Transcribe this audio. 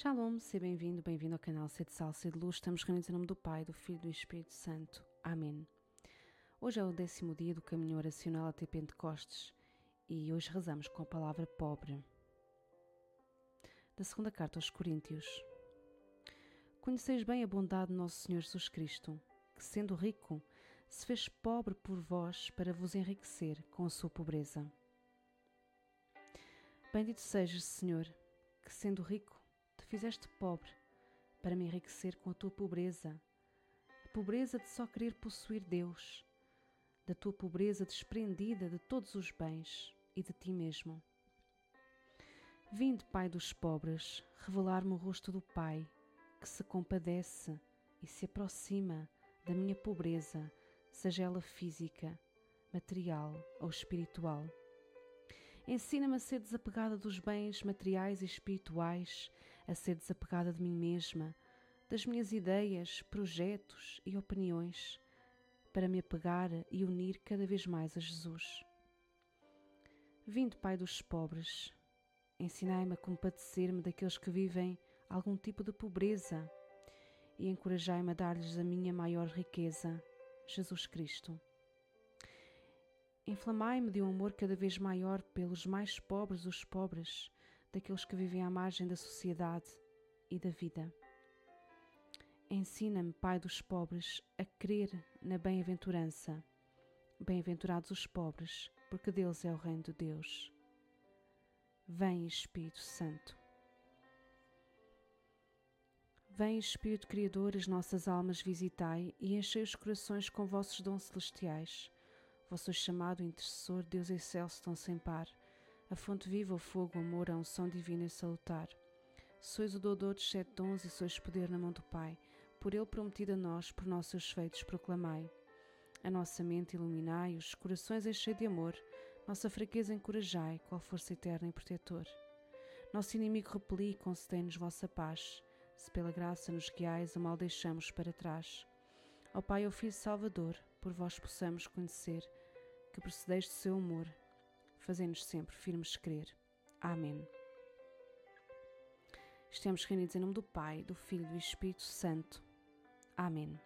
Shalom, seja bem-vindo, bem-vindo ao canal Sede Sal, Sede Luz. Estamos reunidos em nome do Pai, do Filho e do Espírito Santo. Amém. Hoje é o décimo dia do caminho oracional até Pentecostes e hoje rezamos com a palavra pobre. Da segunda carta aos Coríntios. Conheceis bem a bondade do nosso Senhor Jesus Cristo, que, sendo rico, se fez pobre por vós para vos enriquecer com a sua pobreza. Bendito sejas, Senhor, que, sendo rico, fizeste pobre para me enriquecer com a tua pobreza, a pobreza de só querer possuir Deus, da tua pobreza desprendida de todos os bens e de ti mesmo. Vinde, Pai dos pobres, revelar-me o rosto do Pai, que se compadece e se aproxima da minha pobreza, seja ela física, material ou espiritual. Ensina-me a ser desapegada dos bens materiais e espirituais, a ser desapegada de mim mesma, das minhas ideias, projetos e opiniões, para me apegar e unir cada vez mais a Jesus. Vinde, Pai dos pobres, ensinai-me a compadecer-me daqueles que vivem algum tipo de pobreza e encorajai-me a dar-lhes a minha maior riqueza, Jesus Cristo. Inflamai-me de um amor cada vez maior pelos mais pobres dos pobres, daqueles que vivem à margem da sociedade e da vida. Ensina-me, Pai dos pobres, a crer na bem-aventurança. Bem-aventurados os pobres, porque deles é o reino de Deus. Vem, Espírito Santo. Vem, Espírito Criador, as nossas almas visitai e enchei os corações com vossos dons celestiais Vós sois chamado intercessor, Deus excelso tão sem par, a fonte viva, o fogo, o amor, a unção divina e salutar. Sois o doador dos sete dons e sois poder na mão do Pai, por ele prometido a nós, por nossos feitos proclamai. A nossa mente iluminai, os corações enchei de amor, nossa fraqueza encorajai, qual força eterna e protetor. Nosso inimigo repeli concedei-nos vossa paz, se pela graça nos guiais, o mal deixamos para trás. Ó Pai, ó Filho Salvador, por vós possamos conhecer que procedeis do seu amor, fazendo-nos sempre firmes de crer. Amém. Estamos reunidos em nome do Pai, do Filho e do Espírito Santo. Amém.